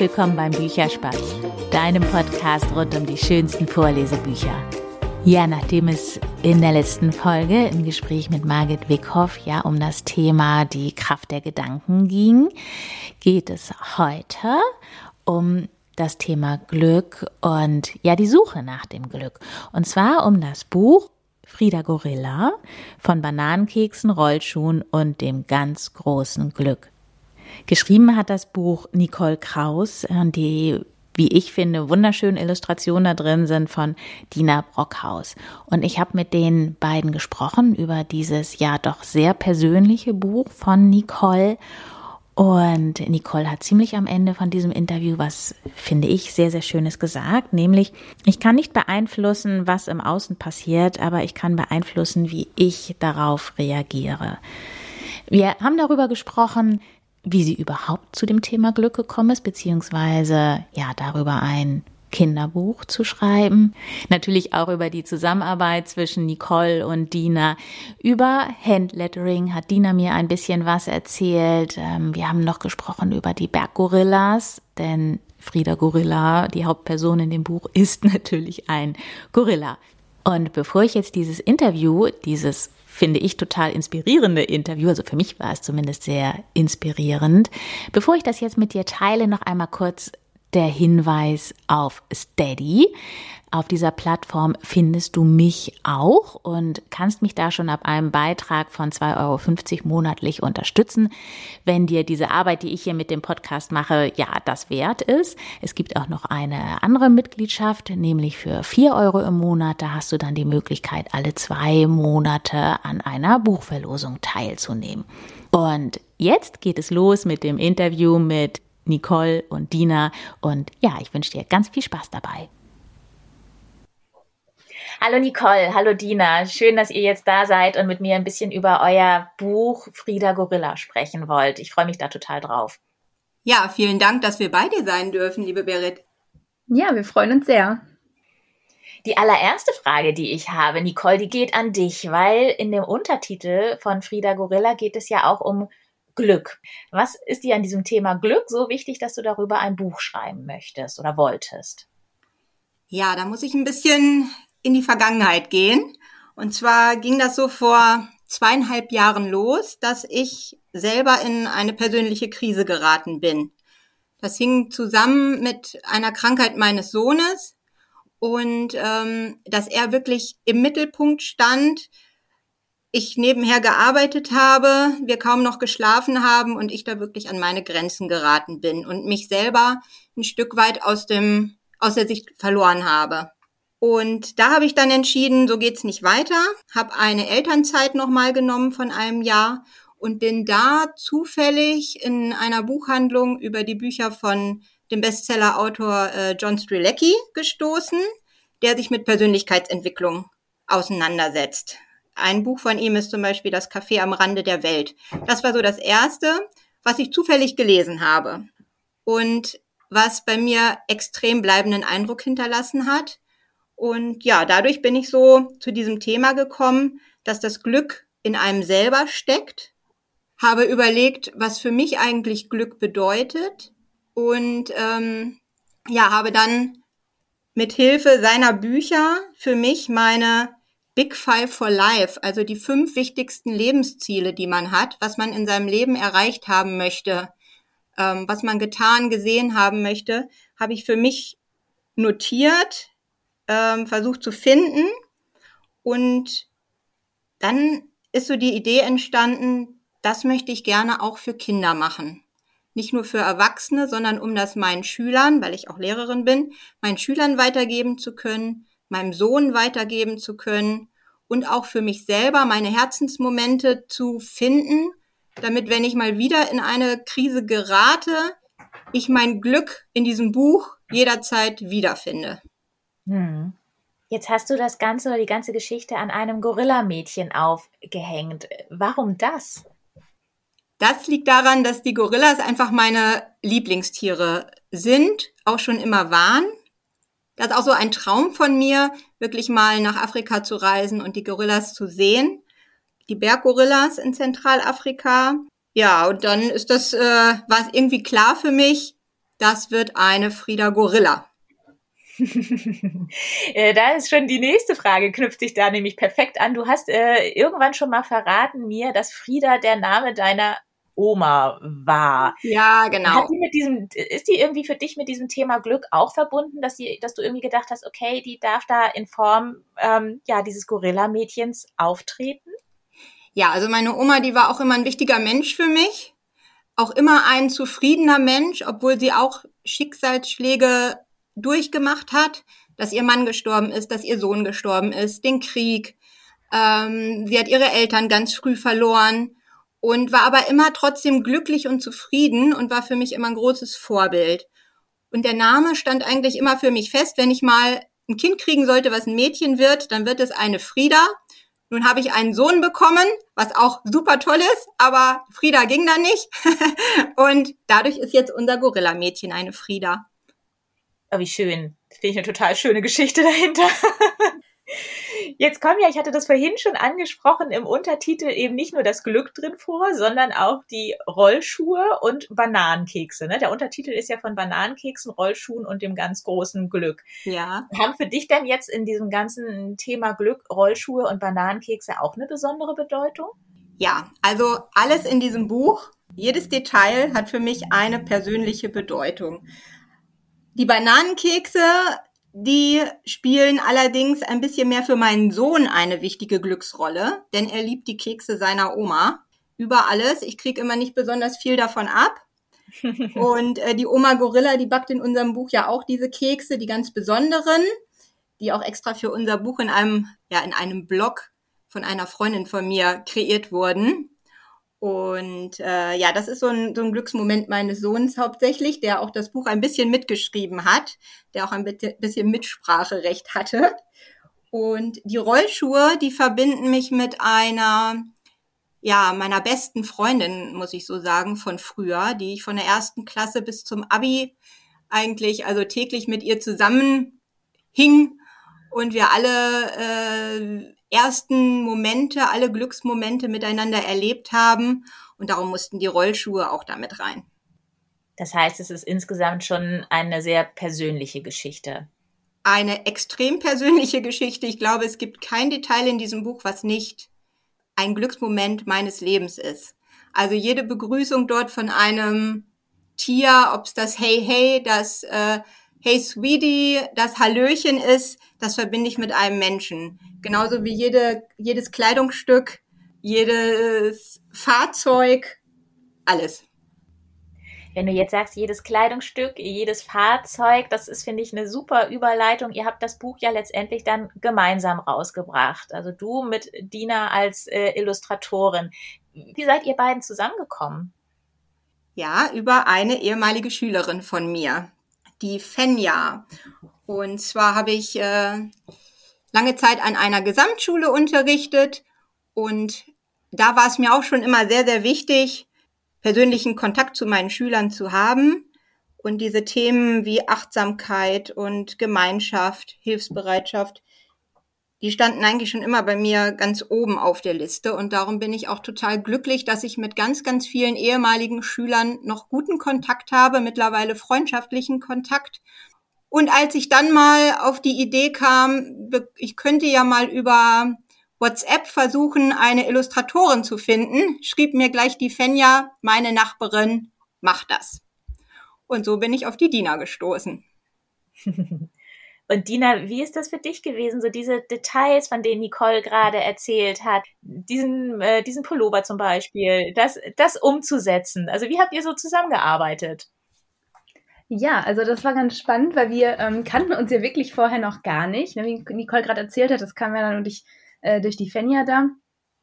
willkommen beim Bücherspatz, deinem Podcast rund um die schönsten Vorlesebücher. Ja, nachdem es in der letzten Folge im Gespräch mit Margit Wickhoff ja um das Thema die Kraft der Gedanken ging, geht es heute um das Thema Glück und ja die Suche nach dem Glück. Und zwar um das Buch Frieda Gorilla von Bananenkeksen, Rollschuhen und dem ganz großen Glück. Geschrieben hat das Buch Nicole Kraus, die wie ich finde, wunderschöne Illustrationen da drin sind von Dina Brockhaus. Und ich habe mit den beiden gesprochen über dieses ja doch sehr persönliche Buch von Nicole. Und Nicole hat ziemlich am Ende von diesem Interview was, finde ich, sehr, sehr Schönes gesagt, nämlich, ich kann nicht beeinflussen, was im Außen passiert, aber ich kann beeinflussen, wie ich darauf reagiere. Wir haben darüber gesprochen, wie sie überhaupt zu dem Thema Glück gekommen ist, beziehungsweise ja darüber ein Kinderbuch zu schreiben. Natürlich auch über die Zusammenarbeit zwischen Nicole und Dina. Über Handlettering hat Dina mir ein bisschen was erzählt. Ähm, wir haben noch gesprochen über die Berggorillas, denn Frieda Gorilla, die Hauptperson in dem Buch, ist natürlich ein Gorilla. Und bevor ich jetzt dieses Interview, dieses finde ich, total inspirierende Interview, also für mich war es zumindest sehr inspirierend. Bevor ich das jetzt mit dir teile, noch einmal kurz der Hinweis auf Steady. Auf dieser Plattform findest du mich auch und kannst mich da schon ab einem Beitrag von 2,50 Euro monatlich unterstützen, wenn dir diese Arbeit, die ich hier mit dem Podcast mache, ja, das wert ist. Es gibt auch noch eine andere Mitgliedschaft, nämlich für 4 Euro im Monat. Da hast du dann die Möglichkeit, alle zwei Monate an einer Buchverlosung teilzunehmen. Und jetzt geht es los mit dem Interview mit Nicole und Dina. Und ja, ich wünsche dir ganz viel Spaß dabei. Hallo Nicole, hallo Dina. Schön, dass ihr jetzt da seid und mit mir ein bisschen über euer Buch Frieda Gorilla sprechen wollt. Ich freue mich da total drauf. Ja, vielen Dank, dass wir bei dir sein dürfen, liebe Berit. Ja, wir freuen uns sehr. Die allererste Frage, die ich habe, Nicole, die geht an dich, weil in dem Untertitel von Frieda Gorilla geht es ja auch um Glück. Was ist dir an diesem Thema Glück so wichtig, dass du darüber ein Buch schreiben möchtest oder wolltest? Ja, da muss ich ein bisschen in die Vergangenheit gehen. Und zwar ging das so vor zweieinhalb Jahren los, dass ich selber in eine persönliche Krise geraten bin. Das hing zusammen mit einer Krankheit meines Sohnes und ähm, dass er wirklich im Mittelpunkt stand, ich nebenher gearbeitet habe, wir kaum noch geschlafen haben und ich da wirklich an meine Grenzen geraten bin und mich selber ein Stück weit aus dem aus der Sicht verloren habe. Und da habe ich dann entschieden, so geht's nicht weiter, habe eine Elternzeit nochmal genommen von einem Jahr und bin da zufällig in einer Buchhandlung über die Bücher von dem Bestsellerautor äh, John Strilecki gestoßen, der sich mit Persönlichkeitsentwicklung auseinandersetzt. Ein Buch von ihm ist zum Beispiel Das Café am Rande der Welt. Das war so das erste, was ich zufällig gelesen habe und was bei mir extrem bleibenden Eindruck hinterlassen hat und ja, dadurch bin ich so zu diesem Thema gekommen, dass das Glück in einem selber steckt, habe überlegt, was für mich eigentlich Glück bedeutet. Und ähm, ja, habe dann mit Hilfe seiner Bücher für mich meine Big Five for Life, also die fünf wichtigsten Lebensziele, die man hat, was man in seinem Leben erreicht haben möchte, ähm, was man getan, gesehen haben möchte, habe ich für mich notiert, ähm, versucht zu finden. Und dann ist so die Idee entstanden, das möchte ich gerne auch für Kinder machen. Nicht nur für Erwachsene, sondern um das meinen Schülern, weil ich auch Lehrerin bin, meinen Schülern weitergeben zu können, meinem Sohn weitergeben zu können und auch für mich selber meine Herzensmomente zu finden, damit, wenn ich mal wieder in eine Krise gerate, ich mein Glück in diesem Buch jederzeit wiederfinde. Hm. Jetzt hast du das Ganze oder die ganze Geschichte an einem Gorillamädchen aufgehängt. Warum das? Das liegt daran, dass die Gorillas einfach meine Lieblingstiere sind, auch schon immer waren. Das ist auch so ein Traum von mir, wirklich mal nach Afrika zu reisen und die Gorillas zu sehen. Die Berggorillas in Zentralafrika. Ja, und dann ist das, äh, war es irgendwie klar für mich, das wird eine Frieda Gorilla. Äh, da ist schon die nächste Frage, knüpft sich da nämlich perfekt an. Du hast äh, irgendwann schon mal verraten mir, dass Frieda der Name deiner Oma war. Ja, genau. Hat die mit diesem, ist die irgendwie für dich mit diesem Thema Glück auch verbunden, dass, sie, dass du irgendwie gedacht hast, okay, die darf da in Form ähm, ja, dieses Gorilla-Mädchens auftreten? Ja, also meine Oma, die war auch immer ein wichtiger Mensch für mich. Auch immer ein zufriedener Mensch, obwohl sie auch Schicksalsschläge durchgemacht hat, dass ihr Mann gestorben ist, dass ihr Sohn gestorben ist, den Krieg. Ähm, sie hat ihre Eltern ganz früh verloren und war aber immer trotzdem glücklich und zufrieden und war für mich immer ein großes Vorbild. Und der Name stand eigentlich immer für mich fest, wenn ich mal ein Kind kriegen sollte, was ein Mädchen wird, dann wird es eine Frieda. Nun habe ich einen Sohn bekommen, was auch super toll ist, aber Frieda ging da nicht. und dadurch ist jetzt unser Gorilla-Mädchen eine Frieda. Oh, wie schön. Finde ich eine total schöne Geschichte dahinter. Jetzt kommen ja, ich hatte das vorhin schon angesprochen, im Untertitel eben nicht nur das Glück drin vor, sondern auch die Rollschuhe und Bananenkekse. Ne? Der Untertitel ist ja von Bananenkeksen, Rollschuhen und dem ganz großen Glück. Ja. Haben für dich denn jetzt in diesem ganzen Thema Glück, Rollschuhe und Bananenkekse auch eine besondere Bedeutung? Ja, also alles in diesem Buch, jedes Detail hat für mich eine persönliche Bedeutung. Die Bananenkekse die spielen allerdings ein bisschen mehr für meinen Sohn eine wichtige Glücksrolle, denn er liebt die Kekse seiner Oma über alles. Ich kriege immer nicht besonders viel davon ab. Und äh, die Oma Gorilla, die backt in unserem Buch ja auch diese Kekse, die ganz besonderen, die auch extra für unser Buch in einem, ja, in einem Blog von einer Freundin von mir kreiert wurden. Und äh, ja, das ist so ein, so ein Glücksmoment meines Sohns hauptsächlich, der auch das Buch ein bisschen mitgeschrieben hat, der auch ein bisschen Mitspracherecht hatte. Und die Rollschuhe, die verbinden mich mit einer, ja, meiner besten Freundin, muss ich so sagen, von früher, die ich von der ersten Klasse bis zum Abi eigentlich, also täglich mit ihr zusammen hing und wir alle äh, ersten Momente, alle Glücksmomente miteinander erlebt haben. Und darum mussten die Rollschuhe auch damit rein. Das heißt, es ist insgesamt schon eine sehr persönliche Geschichte. Eine extrem persönliche Geschichte. Ich glaube, es gibt kein Detail in diesem Buch, was nicht ein Glücksmoment meines Lebens ist. Also jede Begrüßung dort von einem Tier, ob es das Hey Hey, das äh, Hey Sweetie, das Hallöchen ist, das verbinde ich mit einem Menschen. Genauso wie jede, jedes Kleidungsstück, jedes Fahrzeug, alles. Wenn du jetzt sagst, jedes Kleidungsstück, jedes Fahrzeug, das ist, finde ich, eine super Überleitung. Ihr habt das Buch ja letztendlich dann gemeinsam rausgebracht. Also du mit Dina als äh, Illustratorin. Wie seid ihr beiden zusammengekommen? Ja, über eine ehemalige Schülerin von mir, die Fenja. Und zwar habe ich äh, lange Zeit an einer Gesamtschule unterrichtet und da war es mir auch schon immer sehr, sehr wichtig, persönlichen Kontakt zu meinen Schülern zu haben und diese Themen wie Achtsamkeit und Gemeinschaft, Hilfsbereitschaft, die standen eigentlich schon immer bei mir ganz oben auf der Liste und darum bin ich auch total glücklich, dass ich mit ganz, ganz vielen ehemaligen Schülern noch guten Kontakt habe, mittlerweile freundschaftlichen Kontakt und als ich dann mal auf die Idee kam, ich könnte ja mal über WhatsApp versuchen, eine Illustratorin zu finden, schrieb mir gleich die Fenja, meine Nachbarin, mach das. Und so bin ich auf die Dina gestoßen. Und Dina, wie ist das für dich gewesen, so diese Details, von denen Nicole gerade erzählt hat, diesen, äh, diesen Pullover zum Beispiel, das, das umzusetzen? Also wie habt ihr so zusammengearbeitet? Ja, also das war ganz spannend, weil wir ähm, kannten uns ja wirklich vorher noch gar nicht. Ne? Wie Nicole gerade erzählt hat, das kam ja dann durch, äh, durch die Fenja da.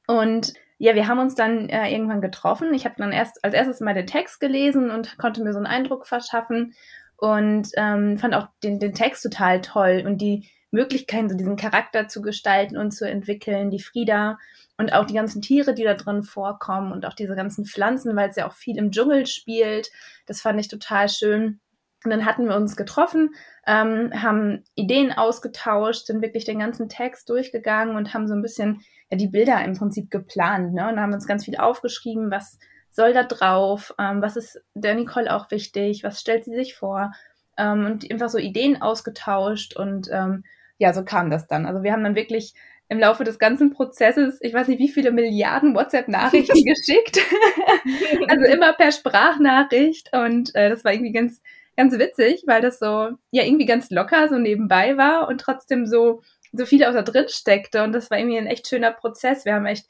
Und ja, wir haben uns dann äh, irgendwann getroffen. Ich habe dann erst als erstes mal den Text gelesen und konnte mir so einen Eindruck verschaffen und ähm, fand auch den, den Text total toll und die Möglichkeiten, so diesen Charakter zu gestalten und zu entwickeln, die Frieda und auch die ganzen Tiere, die da drin vorkommen und auch diese ganzen Pflanzen, weil es ja auch viel im Dschungel spielt. Das fand ich total schön. Und dann hatten wir uns getroffen, ähm, haben Ideen ausgetauscht, sind wirklich den ganzen Text durchgegangen und haben so ein bisschen ja, die Bilder im Prinzip geplant. Ne? Und haben uns ganz viel aufgeschrieben, was soll da drauf, ähm, was ist der Nicole auch wichtig, was stellt sie sich vor ähm, und einfach so Ideen ausgetauscht und ähm, ja, so kam das dann. Also wir haben dann wirklich im Laufe des ganzen Prozesses, ich weiß nicht, wie viele Milliarden WhatsApp-Nachrichten geschickt. also immer per Sprachnachricht. Und äh, das war irgendwie ganz, ganz witzig, weil das so, ja, irgendwie ganz locker so nebenbei war und trotzdem so, so viel auch da drin steckte. Und das war irgendwie ein echt schöner Prozess. Wir haben echt,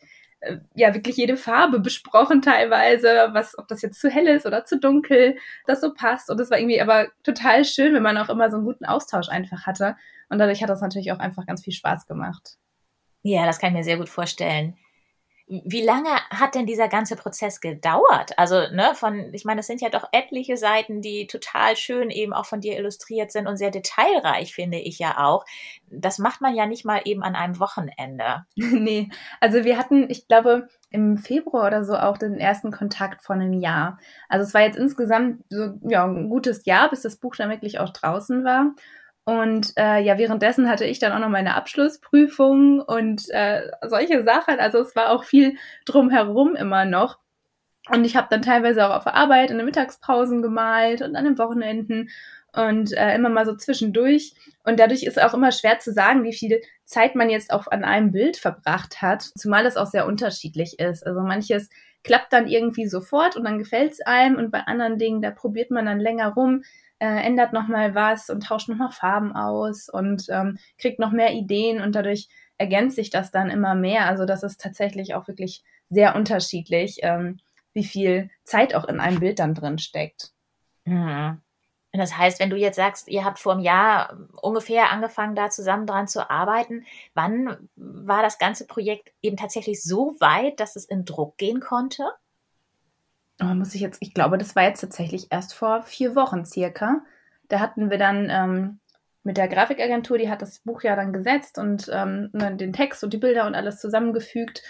ja, wirklich jede Farbe besprochen teilweise, was, ob das jetzt zu hell ist oder zu dunkel, das so passt. Und das war irgendwie aber total schön, wenn man auch immer so einen guten Austausch einfach hatte. Und dadurch hat das natürlich auch einfach ganz viel Spaß gemacht. Ja, das kann ich mir sehr gut vorstellen. Wie lange hat denn dieser ganze Prozess gedauert? Also, ne, von, ich meine, es sind ja doch etliche Seiten, die total schön eben auch von dir illustriert sind und sehr detailreich, finde ich ja auch. Das macht man ja nicht mal eben an einem Wochenende. nee, also wir hatten, ich glaube, im Februar oder so auch den ersten Kontakt von einem Jahr. Also es war jetzt insgesamt so, ja, ein gutes Jahr, bis das Buch dann wirklich auch draußen war. Und äh, ja, währenddessen hatte ich dann auch noch meine Abschlussprüfung und äh, solche Sachen. Also es war auch viel drumherum immer noch. Und ich habe dann teilweise auch auf der Arbeit in den Mittagspausen gemalt und an den Wochenenden und äh, immer mal so zwischendurch. Und dadurch ist auch immer schwer zu sagen, wie viel Zeit man jetzt auch an einem Bild verbracht hat, zumal es auch sehr unterschiedlich ist. Also manches klappt dann irgendwie sofort und dann gefällt es einem und bei anderen Dingen, da probiert man dann länger rum äh, ändert noch mal was und tauscht noch mal Farben aus und ähm, kriegt noch mehr Ideen und dadurch ergänzt sich das dann immer mehr. Also das ist tatsächlich auch wirklich sehr unterschiedlich, ähm, wie viel Zeit auch in einem Bild dann drin steckt. Mhm. Das heißt, wenn du jetzt sagst, ihr habt vor einem Jahr ungefähr angefangen, da zusammen dran zu arbeiten, wann war das ganze Projekt eben tatsächlich so weit, dass es in Druck gehen konnte? Oh, muss ich jetzt, ich glaube, das war jetzt tatsächlich erst vor vier Wochen circa. Da hatten wir dann ähm, mit der Grafikagentur, die hat das Buch ja dann gesetzt und ähm, ne, den Text und die Bilder und alles zusammengefügt.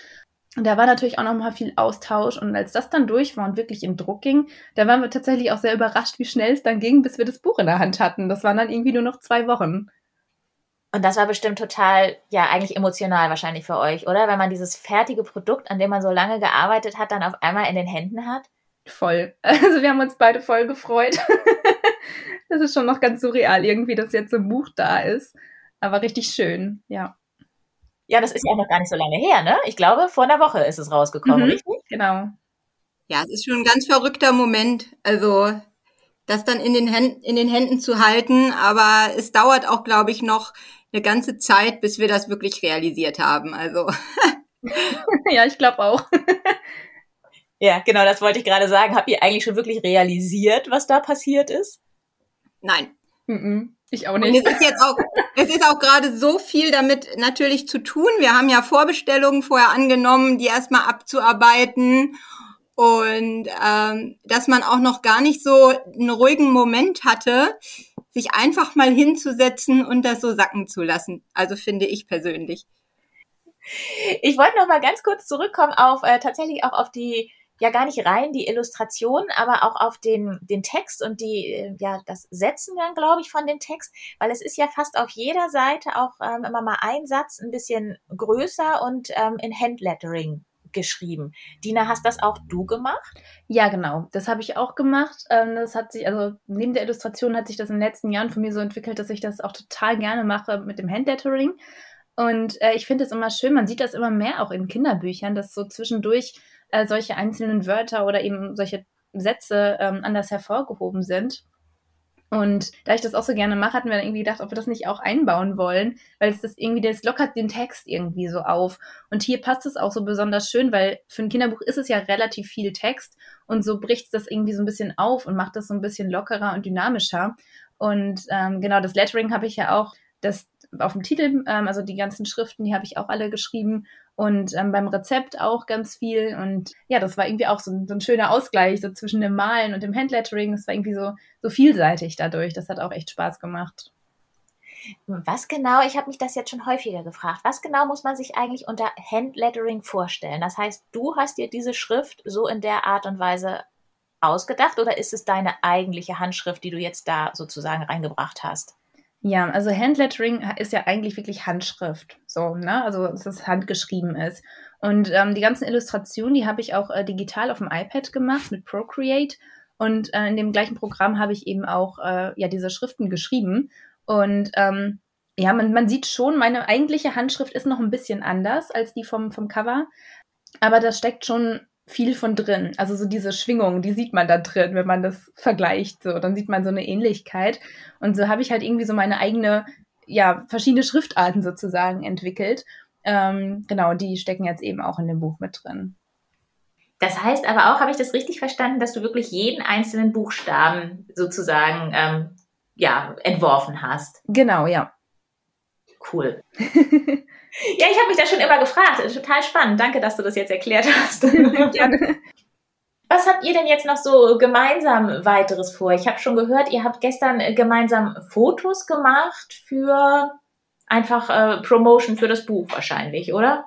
Und da war natürlich auch noch mal viel Austausch. Und als das dann durch war und wirklich in Druck ging, da waren wir tatsächlich auch sehr überrascht, wie schnell es dann ging, bis wir das Buch in der Hand hatten. Das waren dann irgendwie nur noch zwei Wochen. Und das war bestimmt total, ja, eigentlich emotional wahrscheinlich für euch, oder? Wenn man dieses fertige Produkt, an dem man so lange gearbeitet hat, dann auf einmal in den Händen hat voll. Also wir haben uns beide voll gefreut. das ist schon noch ganz surreal irgendwie, dass jetzt ein Buch da ist. Aber richtig schön, ja. Ja, das ist ja auch noch gar nicht so lange her, ne? Ich glaube, vor einer Woche ist es rausgekommen, mhm, richtig? Genau. Ja, es ist schon ein ganz verrückter Moment. Also, das dann in den, Händen, in den Händen zu halten. Aber es dauert auch, glaube ich, noch eine ganze Zeit, bis wir das wirklich realisiert haben. Also. ja, ich glaube auch. Ja, genau, das wollte ich gerade sagen. Habt ihr eigentlich schon wirklich realisiert, was da passiert ist? Nein. Mm -mm, ich auch nicht. Und es ist jetzt auch, es ist auch gerade so viel damit natürlich zu tun. Wir haben ja Vorbestellungen vorher angenommen, die erstmal abzuarbeiten und ähm, dass man auch noch gar nicht so einen ruhigen Moment hatte, sich einfach mal hinzusetzen und das so sacken zu lassen. Also finde ich persönlich. Ich wollte noch mal ganz kurz zurückkommen auf äh, tatsächlich auch auf die ja gar nicht rein die Illustration, aber auch auf den, den Text und die, äh, ja, das Setzen dann, glaube ich, von dem Text, weil es ist ja fast auf jeder Seite auch ähm, immer mal ein Satz ein bisschen größer und ähm, in Handlettering geschrieben. Dina, hast das auch du gemacht? Ja, genau. Das habe ich auch gemacht. Ähm, das hat sich, also neben der Illustration hat sich das in den letzten Jahren von mir so entwickelt, dass ich das auch total gerne mache mit dem Handlettering. Und äh, ich finde es immer schön, man sieht das immer mehr auch in Kinderbüchern, dass so zwischendurch äh, solche einzelnen Wörter oder eben solche Sätze ähm, anders hervorgehoben sind. Und da ich das auch so gerne mache, hatten wir dann irgendwie gedacht, ob wir das nicht auch einbauen wollen, weil es das irgendwie, das lockert den Text irgendwie so auf. Und hier passt es auch so besonders schön, weil für ein Kinderbuch ist es ja relativ viel Text und so bricht es das irgendwie so ein bisschen auf und macht das so ein bisschen lockerer und dynamischer. Und ähm, genau, das Lettering habe ich ja auch, das auf dem Titel, ähm, also die ganzen Schriften, die habe ich auch alle geschrieben und ähm, beim Rezept auch ganz viel. Und ja, das war irgendwie auch so, so, ein schöner Ausgleich so zwischen dem Malen und dem Handlettering. Das war irgendwie so, so vielseitig dadurch. Das hat auch echt Spaß gemacht. Was genau, ich habe mich das jetzt schon häufiger gefragt, was genau muss man sich eigentlich unter Handlettering vorstellen? Das heißt, du hast dir diese Schrift so in der Art und Weise ausgedacht oder ist es deine eigentliche Handschrift, die du jetzt da sozusagen reingebracht hast? Ja, also Handlettering ist ja eigentlich wirklich Handschrift, so, ne? Also dass es handgeschrieben ist. Und ähm, die ganzen Illustrationen, die habe ich auch äh, digital auf dem iPad gemacht mit Procreate. Und äh, in dem gleichen Programm habe ich eben auch äh, ja diese Schriften geschrieben. Und ähm, ja, man, man sieht schon, meine eigentliche Handschrift ist noch ein bisschen anders als die vom, vom Cover. Aber da steckt schon viel von drin. Also so diese Schwingung, die sieht man da drin, wenn man das vergleicht. So, dann sieht man so eine Ähnlichkeit. Und so habe ich halt irgendwie so meine eigene, ja, verschiedene Schriftarten sozusagen entwickelt. Ähm, genau, die stecken jetzt eben auch in dem Buch mit drin. Das heißt aber auch, habe ich das richtig verstanden, dass du wirklich jeden einzelnen Buchstaben sozusagen ähm, ja, entworfen hast? Genau, ja. Cool. Ja, ich habe mich da schon immer gefragt. Total spannend. Danke, dass du das jetzt erklärt hast. Gerne. Was habt ihr denn jetzt noch so gemeinsam weiteres vor? Ich habe schon gehört, ihr habt gestern äh, gemeinsam Fotos gemacht für einfach äh, Promotion für das Buch wahrscheinlich, oder?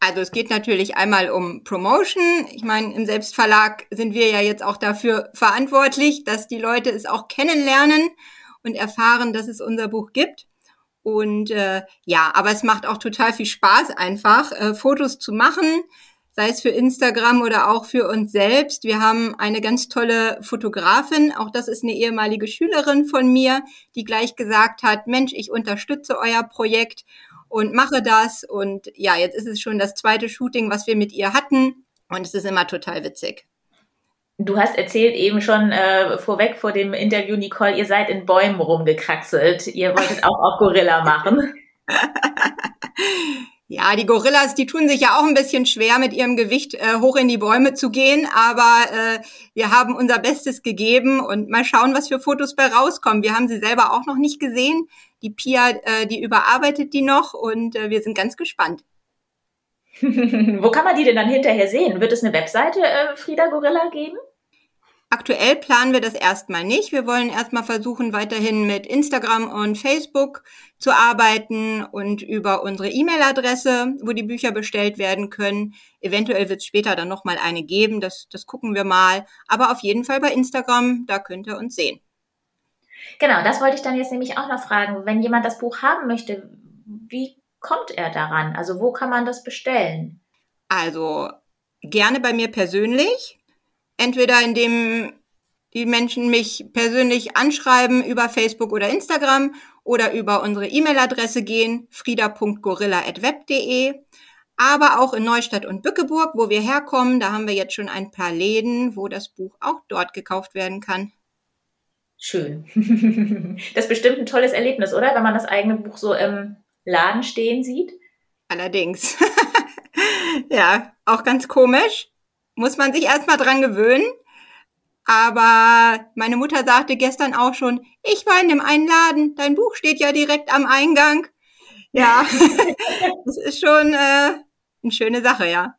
Also es geht natürlich einmal um Promotion. Ich meine, im Selbstverlag sind wir ja jetzt auch dafür verantwortlich, dass die Leute es auch kennenlernen und erfahren, dass es unser Buch gibt. Und äh, ja, aber es macht auch total viel Spaß, einfach äh, Fotos zu machen, sei es für Instagram oder auch für uns selbst. Wir haben eine ganz tolle Fotografin, auch das ist eine ehemalige Schülerin von mir, die gleich gesagt hat, Mensch, ich unterstütze euer Projekt und mache das. Und ja, jetzt ist es schon das zweite Shooting, was wir mit ihr hatten. Und es ist immer total witzig. Du hast erzählt eben schon äh, vorweg vor dem Interview, Nicole, ihr seid in Bäumen rumgekraxelt. Ihr wolltet auch auf Gorilla machen. Ja, die Gorillas, die tun sich ja auch ein bisschen schwer, mit ihrem Gewicht äh, hoch in die Bäume zu gehen, aber äh, wir haben unser Bestes gegeben und mal schauen, was für Fotos bei rauskommen. Wir haben sie selber auch noch nicht gesehen. Die Pia, äh, die überarbeitet die noch und äh, wir sind ganz gespannt. Wo kann man die denn dann hinterher sehen? Wird es eine Webseite äh, Frieda Gorilla geben? Aktuell planen wir das erstmal nicht. Wir wollen erstmal versuchen, weiterhin mit Instagram und Facebook zu arbeiten und über unsere E-Mail-Adresse, wo die Bücher bestellt werden können. Eventuell wird es später dann nochmal eine geben, das, das gucken wir mal. Aber auf jeden Fall bei Instagram, da könnt ihr uns sehen. Genau, das wollte ich dann jetzt nämlich auch noch fragen. Wenn jemand das Buch haben möchte, wie kommt er daran? Also wo kann man das bestellen? Also gerne bei mir persönlich entweder indem die Menschen mich persönlich anschreiben über Facebook oder Instagram oder über unsere E-Mail-Adresse gehen, frieda.gorilla.web.de. Aber auch in Neustadt und Bückeburg, wo wir herkommen, da haben wir jetzt schon ein paar Läden, wo das Buch auch dort gekauft werden kann. Schön. Das ist bestimmt ein tolles Erlebnis, oder? Wenn man das eigene Buch so im Laden stehen sieht. Allerdings. ja, auch ganz komisch muss man sich erstmal dran gewöhnen. Aber meine Mutter sagte gestern auch schon, ich war in dem einen Laden, dein Buch steht ja direkt am Eingang. Ja, das ist schon äh, eine schöne Sache, ja.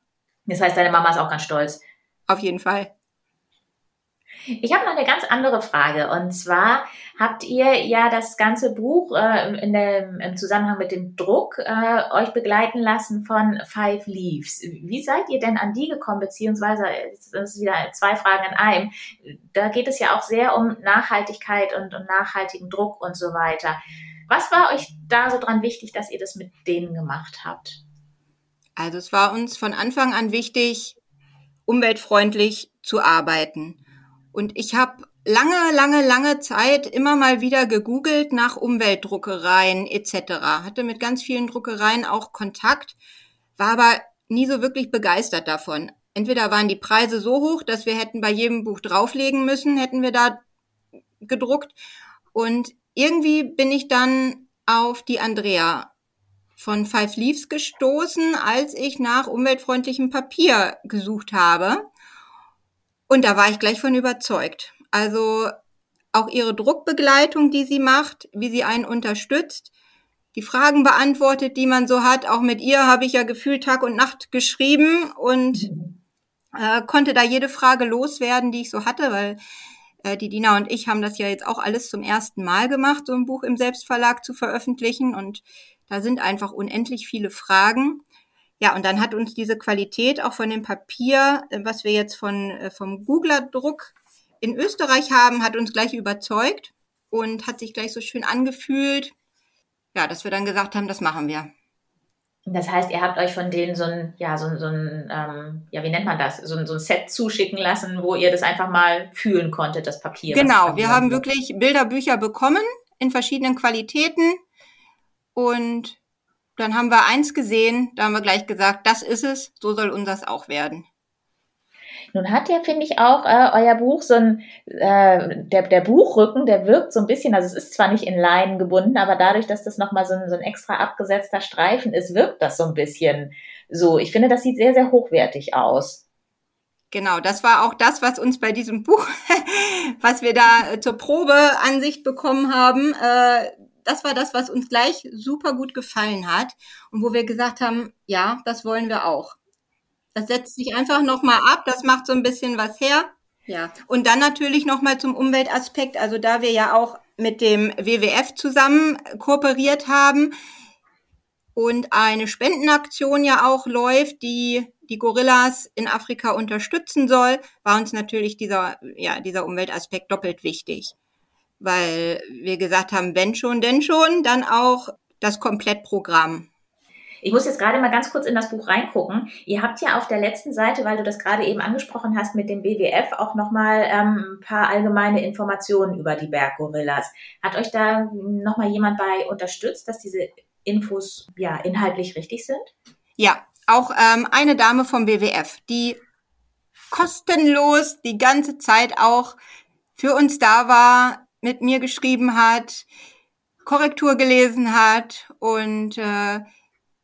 Das heißt, deine Mama ist auch ganz stolz. Auf jeden Fall. Ich habe noch eine ganz andere Frage. Und zwar habt ihr ja das ganze Buch äh, dem, im Zusammenhang mit dem Druck äh, euch begleiten lassen von Five Leaves. Wie seid ihr denn an die gekommen? Beziehungsweise, das ist wieder zwei Fragen in einem. Da geht es ja auch sehr um Nachhaltigkeit und, und nachhaltigen Druck und so weiter. Was war euch da so dran wichtig, dass ihr das mit denen gemacht habt? Also es war uns von Anfang an wichtig, umweltfreundlich zu arbeiten. Und ich habe lange, lange, lange Zeit immer mal wieder gegoogelt nach Umweltdruckereien etc. Hatte mit ganz vielen Druckereien auch Kontakt, war aber nie so wirklich begeistert davon. Entweder waren die Preise so hoch, dass wir hätten bei jedem Buch drauflegen müssen, hätten wir da gedruckt. Und irgendwie bin ich dann auf die Andrea von Five Leaves gestoßen, als ich nach umweltfreundlichem Papier gesucht habe. Und da war ich gleich von überzeugt. Also auch ihre Druckbegleitung, die sie macht, wie sie einen unterstützt, die Fragen beantwortet, die man so hat. Auch mit ihr habe ich ja gefühlt Tag und Nacht geschrieben und äh, konnte da jede Frage loswerden, die ich so hatte, weil äh, die Dina und ich haben das ja jetzt auch alles zum ersten Mal gemacht, so ein Buch im Selbstverlag zu veröffentlichen. Und da sind einfach unendlich viele Fragen. Ja, und dann hat uns diese Qualität auch von dem Papier, äh, was wir jetzt von, äh, vom Googler-Druck in Österreich haben, hat uns gleich überzeugt. und hat sich gleich so schön angefühlt. Ja, dass wir dann gesagt haben, das machen wir. Das heißt, ihr habt euch von denen so ein, ja, so, so ein, ähm, ja, wie nennt man das, so ein, so ein Set zuschicken lassen, wo ihr das einfach mal fühlen konntet, das Papier. Genau, wir haben wirklich Bilderbücher bekommen in verschiedenen Qualitäten und dann haben wir eins gesehen, da haben wir gleich gesagt, das ist es, so soll unseres auch werden. Nun hat ja, finde ich, auch äh, euer Buch so ein, äh, der, der Buchrücken, der wirkt so ein bisschen, also es ist zwar nicht in Leinen gebunden, aber dadurch, dass das nochmal so ein, so ein extra abgesetzter Streifen ist, wirkt das so ein bisschen so. Ich finde, das sieht sehr, sehr hochwertig aus. Genau, das war auch das, was uns bei diesem Buch, was wir da äh, zur Probeansicht bekommen haben, äh, das war das, was uns gleich super gut gefallen hat und wo wir gesagt haben, ja, das wollen wir auch. Das setzt sich einfach nochmal ab, das macht so ein bisschen was her. Ja, und dann natürlich nochmal zum Umweltaspekt, also da wir ja auch mit dem WWF zusammen kooperiert haben und eine Spendenaktion ja auch läuft, die die Gorillas in Afrika unterstützen soll, war uns natürlich dieser, ja, dieser Umweltaspekt doppelt wichtig. Weil wir gesagt haben, wenn schon, denn schon, dann auch das Komplettprogramm. Ich muss jetzt gerade mal ganz kurz in das Buch reingucken. Ihr habt ja auf der letzten Seite, weil du das gerade eben angesprochen hast mit dem BWF, auch nochmal ähm, ein paar allgemeine Informationen über die Berggorillas. Hat euch da nochmal jemand bei unterstützt, dass diese Infos ja inhaltlich richtig sind? Ja, auch ähm, eine Dame vom BWF, die kostenlos die ganze Zeit auch für uns da war, mit mir geschrieben hat, Korrektur gelesen hat und äh,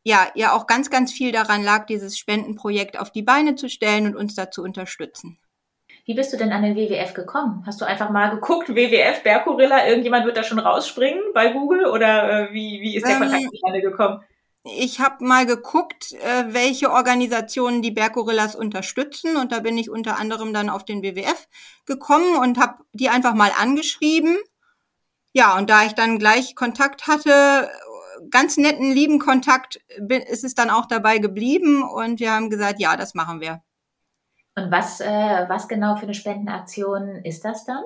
ja, ihr auch ganz, ganz viel daran lag, dieses Spendenprojekt auf die Beine zu stellen und uns da zu unterstützen. Wie bist du denn an den WWF gekommen? Hast du einfach mal geguckt, WWF, Bergkorilla, irgendjemand wird da schon rausspringen bei Google oder äh, wie, wie ist der ähm, Kontakt zustande gekommen? Ich habe mal geguckt, äh, welche Organisationen die Berggorillas unterstützen und da bin ich unter anderem dann auf den WWF gekommen und habe die einfach mal angeschrieben. Ja, und da ich dann gleich Kontakt hatte ganz netten, lieben Kontakt ist es dann auch dabei geblieben und wir haben gesagt, ja, das machen wir. Und was, äh, was genau für eine Spendenaktion ist das dann?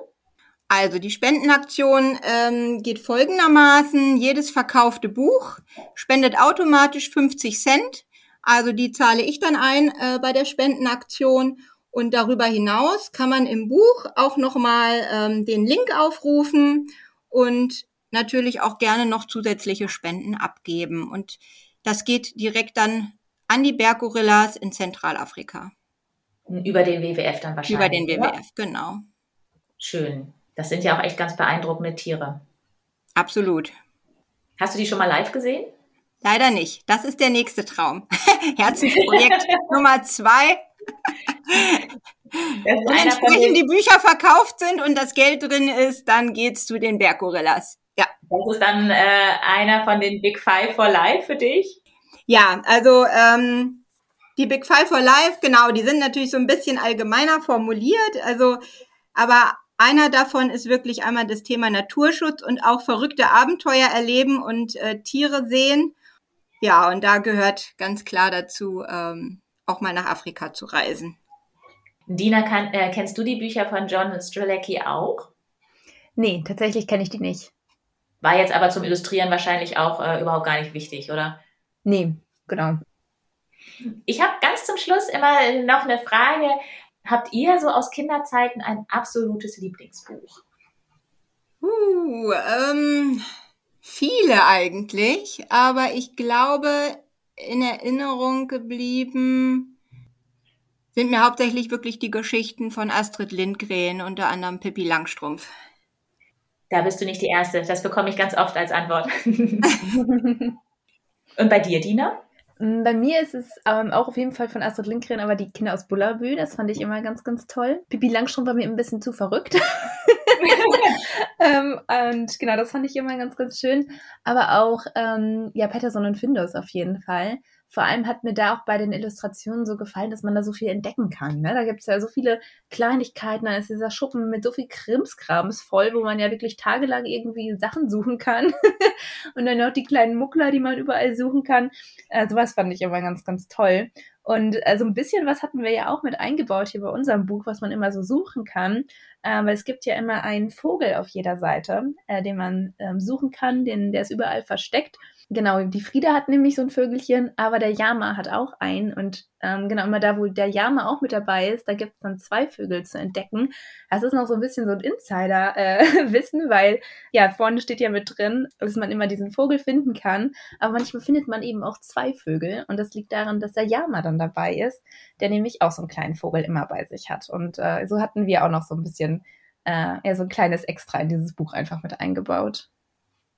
Also die Spendenaktion ähm, geht folgendermaßen. Jedes verkaufte Buch spendet automatisch 50 Cent. Also die zahle ich dann ein äh, bei der Spendenaktion. Und darüber hinaus kann man im Buch auch nochmal ähm, den Link aufrufen und natürlich auch gerne noch zusätzliche Spenden abgeben. Und das geht direkt dann an die Berggorillas in Zentralafrika. Über den WWF dann wahrscheinlich. Über den WWF, oder? genau. Schön. Das sind ja auch echt ganz beeindruckende Tiere. Absolut. Hast du die schon mal live gesehen? Leider nicht. Das ist der nächste Traum. Herzensprojekt Nummer zwei. Wenn entsprechend die Bücher verkauft sind und das Geld drin ist, dann geht's zu den Berggorillas. Ja. Das ist dann äh, einer von den Big Five for Life für dich? Ja, also ähm, die Big Five for Life, genau, die sind natürlich so ein bisschen allgemeiner formuliert. Also, aber einer davon ist wirklich einmal das Thema Naturschutz und auch verrückte Abenteuer erleben und äh, Tiere sehen. Ja, und da gehört ganz klar dazu, ähm, auch mal nach Afrika zu reisen. Dina, kann, äh, kennst du die Bücher von John Strzelecki auch? Nee, tatsächlich kenne ich die nicht. War jetzt aber zum Illustrieren wahrscheinlich auch äh, überhaupt gar nicht wichtig, oder? Nee, genau. Ich habe ganz zum Schluss immer noch eine Frage. Habt ihr so aus Kinderzeiten ein absolutes Lieblingsbuch? Uh, ähm, viele eigentlich, aber ich glaube, in Erinnerung geblieben sind mir hauptsächlich wirklich die Geschichten von Astrid Lindgren, unter anderem Pippi Langstrumpf. Da bist du nicht die Erste. Das bekomme ich ganz oft als Antwort. Und bei dir, Dina? Mm, bei mir ist es ähm, auch auf jeden Fall von Astrid Lindgren, aber die Kinder aus Bullabü, das fand ich immer ganz, ganz toll. Pippi Langstrumpf war mir ein bisschen zu verrückt. ähm, und genau, das fand ich immer ganz, ganz schön. Aber auch, ähm, ja, Patterson und Findus auf jeden Fall vor allem hat mir da auch bei den Illustrationen so gefallen, dass man da so viel entdecken kann. Ne? Da gibt es ja so viele Kleinigkeiten, dann ist dieser Schuppen mit so viel Krimskrams voll, wo man ja wirklich tagelang irgendwie Sachen suchen kann. und dann noch die kleinen Muckler, die man überall suchen kann. Äh, sowas fand ich immer ganz, ganz toll. Und äh, so ein bisschen was hatten wir ja auch mit eingebaut hier bei unserem Buch, was man immer so suchen kann. Ähm, weil es gibt ja immer einen Vogel auf jeder Seite, äh, den man ähm, suchen kann, den, der ist überall versteckt. Genau, die Frieda hat nämlich so ein Vögelchen, aber der Yama hat auch einen. Und ähm, genau, immer da, wo der Yama auch mit dabei ist, da gibt es dann zwei Vögel zu entdecken. Das ist noch so ein bisschen so ein Insider-Wissen, äh, weil ja, vorne steht ja mit drin, dass man immer diesen Vogel finden kann. Aber manchmal findet man eben auch zwei Vögel. Und das liegt daran, dass der Yama dann dabei ist, der nämlich auch so einen kleinen Vogel immer bei sich hat. Und äh, so hatten wir auch noch so ein bisschen, äh, ja, so ein kleines Extra in dieses Buch einfach mit eingebaut.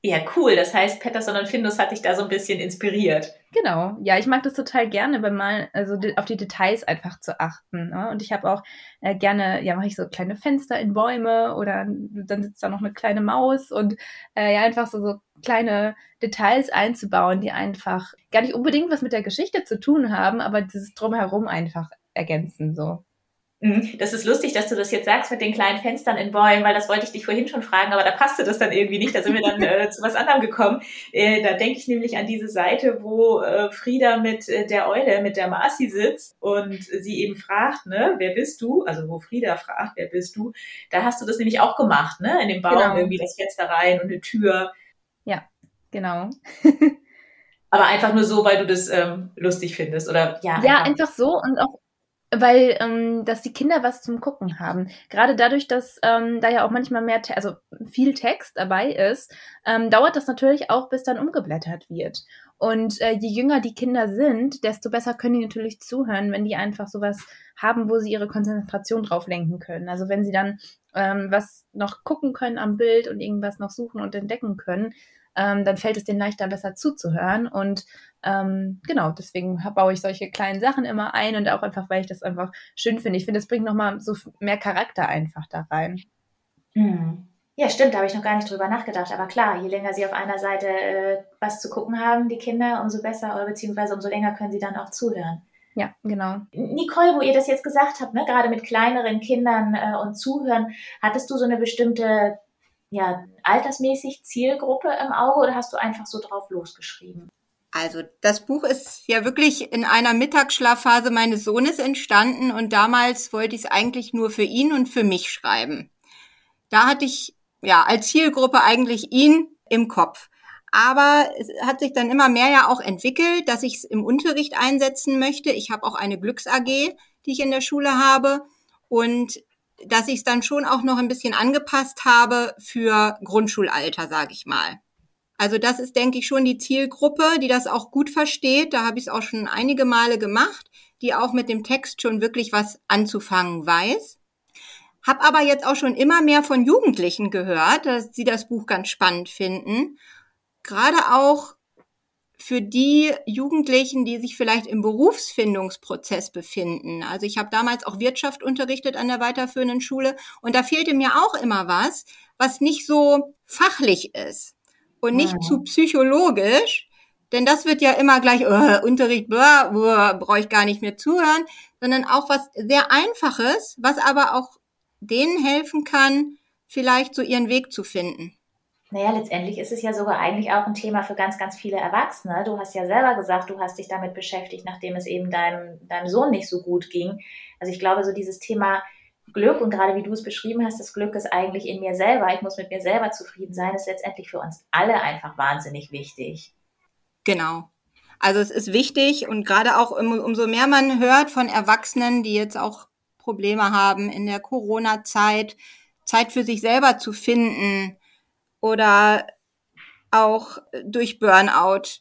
Ja, cool. Das heißt, Patterson und Findus hat dich da so ein bisschen inspiriert. Genau. Ja, ich mag das total gerne, beim Malen, also auf die Details einfach zu achten. Ne? Und ich habe auch äh, gerne, ja, mache ich so kleine Fenster in Bäume oder dann sitzt da noch eine kleine Maus und äh, ja, einfach so, so kleine Details einzubauen, die einfach gar nicht unbedingt was mit der Geschichte zu tun haben, aber dieses Drumherum einfach ergänzen, so. Mhm. Das ist lustig, dass du das jetzt sagst mit den kleinen Fenstern in Bäumen, weil das wollte ich dich vorhin schon fragen, aber da passte das dann irgendwie nicht. Da sind wir dann äh, zu was anderem gekommen. Äh, da denke ich nämlich an diese Seite, wo äh, Frieda mit äh, der Eule, mit der Marci sitzt und sie eben fragt, ne, wer bist du? Also wo Frieda fragt, wer bist du? Da hast du das nämlich auch gemacht, ne? In dem Baum genau. irgendwie das Fenster rein und eine Tür. Ja, genau. aber einfach nur so, weil du das ähm, lustig findest, oder ja? Ja, einfach, einfach so und auch weil ähm, dass die Kinder was zum Gucken haben. Gerade dadurch, dass ähm, da ja auch manchmal mehr, Te also viel Text dabei ist, ähm, dauert das natürlich auch, bis dann umgeblättert wird. Und äh, je jünger die Kinder sind, desto besser können die natürlich zuhören, wenn die einfach sowas haben, wo sie ihre Konzentration drauf lenken können. Also wenn sie dann ähm, was noch gucken können am Bild und irgendwas noch suchen und entdecken können, ähm, dann fällt es denen leichter, besser zuzuhören. Und ähm, genau, deswegen baue ich solche kleinen Sachen immer ein und auch einfach, weil ich das einfach schön finde. Ich finde, es bringt nochmal so mehr Charakter einfach da rein. Mhm. Ja, stimmt, da habe ich noch gar nicht drüber nachgedacht. Aber klar, je länger sie auf einer Seite äh, was zu gucken haben, die Kinder, umso besser oder beziehungsweise umso länger können sie dann auch zuhören. Ja, genau. Nicole, wo ihr das jetzt gesagt habt, ne, gerade mit kleineren Kindern äh, und Zuhören, hattest du so eine bestimmte ja, altersmäßig Zielgruppe im Auge oder hast du einfach so drauf losgeschrieben? Also das Buch ist ja wirklich in einer Mittagsschlafphase meines Sohnes entstanden und damals wollte ich es eigentlich nur für ihn und für mich schreiben. Da hatte ich ja als Zielgruppe eigentlich ihn im Kopf. Aber es hat sich dann immer mehr ja auch entwickelt, dass ich es im Unterricht einsetzen möchte. Ich habe auch eine Glücks AG, die ich in der Schule habe. Und dass ich es dann schon auch noch ein bisschen angepasst habe für Grundschulalter, sage ich mal. Also das ist, denke ich, schon die Zielgruppe, die das auch gut versteht. Da habe ich es auch schon einige Male gemacht, die auch mit dem Text schon wirklich was anzufangen weiß. Hab aber jetzt auch schon immer mehr von Jugendlichen gehört, dass sie das Buch ganz spannend finden. Gerade auch für die Jugendlichen, die sich vielleicht im Berufsfindungsprozess befinden. Also ich habe damals auch Wirtschaft unterrichtet an der weiterführenden Schule und da fehlte mir auch immer was, was nicht so fachlich ist und nicht ja. zu psychologisch, denn das wird ja immer gleich uh, Unterricht, uh, brauche ich gar nicht mehr zuhören, sondern auch was sehr Einfaches, was aber auch denen helfen kann, vielleicht so ihren Weg zu finden. Naja, letztendlich ist es ja sogar eigentlich auch ein Thema für ganz, ganz viele Erwachsene. Du hast ja selber gesagt, du hast dich damit beschäftigt, nachdem es eben deinem, deinem Sohn nicht so gut ging. Also ich glaube, so dieses Thema Glück und gerade wie du es beschrieben hast, das Glück ist eigentlich in mir selber. Ich muss mit mir selber zufrieden sein, ist letztendlich für uns alle einfach wahnsinnig wichtig. Genau. Also es ist wichtig und gerade auch um, umso mehr man hört von Erwachsenen, die jetzt auch Probleme haben in der Corona-Zeit, Zeit für sich selber zu finden, oder auch durch Burnout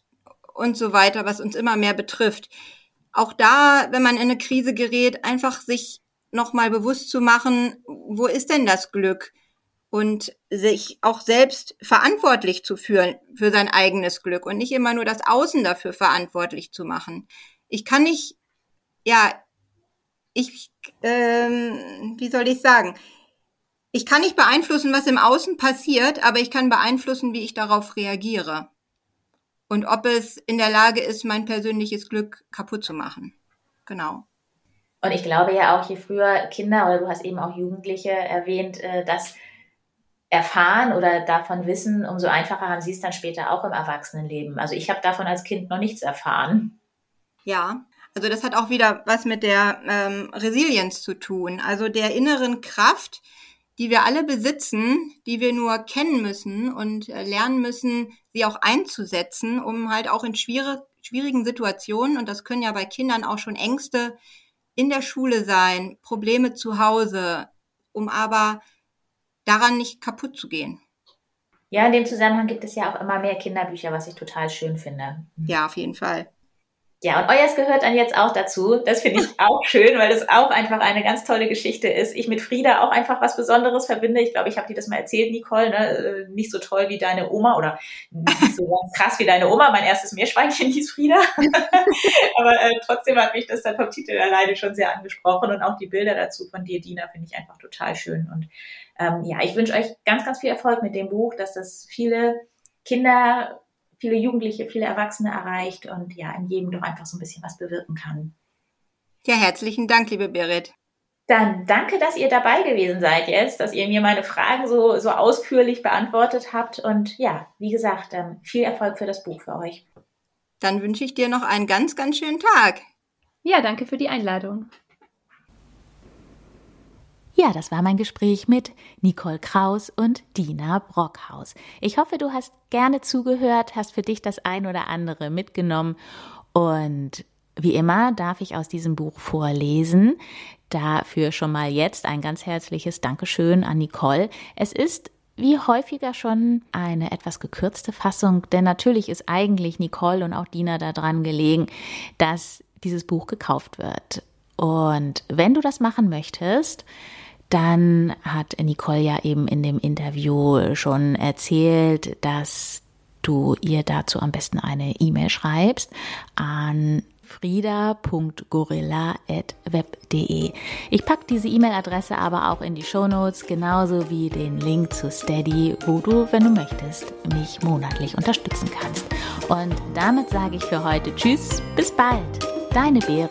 und so weiter, was uns immer mehr betrifft. Auch da, wenn man in eine Krise gerät, einfach sich nochmal bewusst zu machen, wo ist denn das Glück? Und sich auch selbst verantwortlich zu fühlen für sein eigenes Glück und nicht immer nur das Außen dafür verantwortlich zu machen. Ich kann nicht, ja, ich, ähm, wie soll ich sagen? Ich kann nicht beeinflussen, was im Außen passiert, aber ich kann beeinflussen, wie ich darauf reagiere. und ob es in der Lage ist, mein persönliches Glück kaputt zu machen. Genau. Und ich glaube ja auch, je früher Kinder oder du hast eben auch Jugendliche erwähnt, äh, das erfahren oder davon wissen, umso einfacher haben sie es dann später auch im Erwachsenenleben. Also ich habe davon als Kind noch nichts erfahren. Ja, also das hat auch wieder was mit der ähm, Resilienz zu tun, also der inneren Kraft, die wir alle besitzen, die wir nur kennen müssen und äh, lernen müssen, sie auch einzusetzen, um halt auch in schwierig, schwierigen Situationen, und das können ja bei Kindern auch schon Ängste in der Schule sein, Probleme zu Hause, um aber daran nicht kaputt zu gehen. Ja, in dem Zusammenhang gibt es ja auch immer mehr Kinderbücher, was ich total schön finde. Ja, auf jeden Fall. Ja, und euers gehört dann jetzt auch dazu. Das finde ich auch schön, weil das auch einfach eine ganz tolle Geschichte ist. Ich mit Frieda auch einfach was Besonderes verbinde. Ich glaube, ich habe dir das mal erzählt, Nicole. Ne? Äh, nicht so toll wie deine Oma oder nicht so krass wie deine Oma. Mein erstes Meerschweinchen hieß Frieda. Aber äh, trotzdem hat mich das dann vom Titel alleine schon sehr angesprochen. Und auch die Bilder dazu von dir, Dina, finde ich einfach total schön. Und ähm, ja, ich wünsche euch ganz, ganz viel Erfolg mit dem Buch, dass das viele Kinder viele Jugendliche, viele Erwachsene erreicht und ja, in jedem doch einfach so ein bisschen was bewirken kann. Ja, herzlichen Dank, liebe Berit. Dann danke, dass ihr dabei gewesen seid jetzt, dass ihr mir meine Fragen so, so ausführlich beantwortet habt. Und ja, wie gesagt, ähm, viel Erfolg für das Buch für euch. Dann wünsche ich dir noch einen ganz, ganz schönen Tag. Ja, danke für die Einladung. Ja, das war mein Gespräch mit Nicole Kraus und Dina Brockhaus. Ich hoffe, du hast gerne zugehört, hast für dich das ein oder andere mitgenommen und wie immer darf ich aus diesem Buch vorlesen. Dafür schon mal jetzt ein ganz herzliches Dankeschön an Nicole. Es ist wie häufiger schon eine etwas gekürzte Fassung, denn natürlich ist eigentlich Nicole und auch Dina daran gelegen, dass dieses Buch gekauft wird. Und wenn du das machen möchtest, dann hat Nicole ja eben in dem Interview schon erzählt, dass du ihr dazu am besten eine E-Mail schreibst an frida.gorilla.web.de. Ich packe diese E-Mail-Adresse aber auch in die Show Notes, genauso wie den Link zu Steady, wo du, wenn du möchtest, mich monatlich unterstützen kannst. Und damit sage ich für heute Tschüss, bis bald, deine Beere.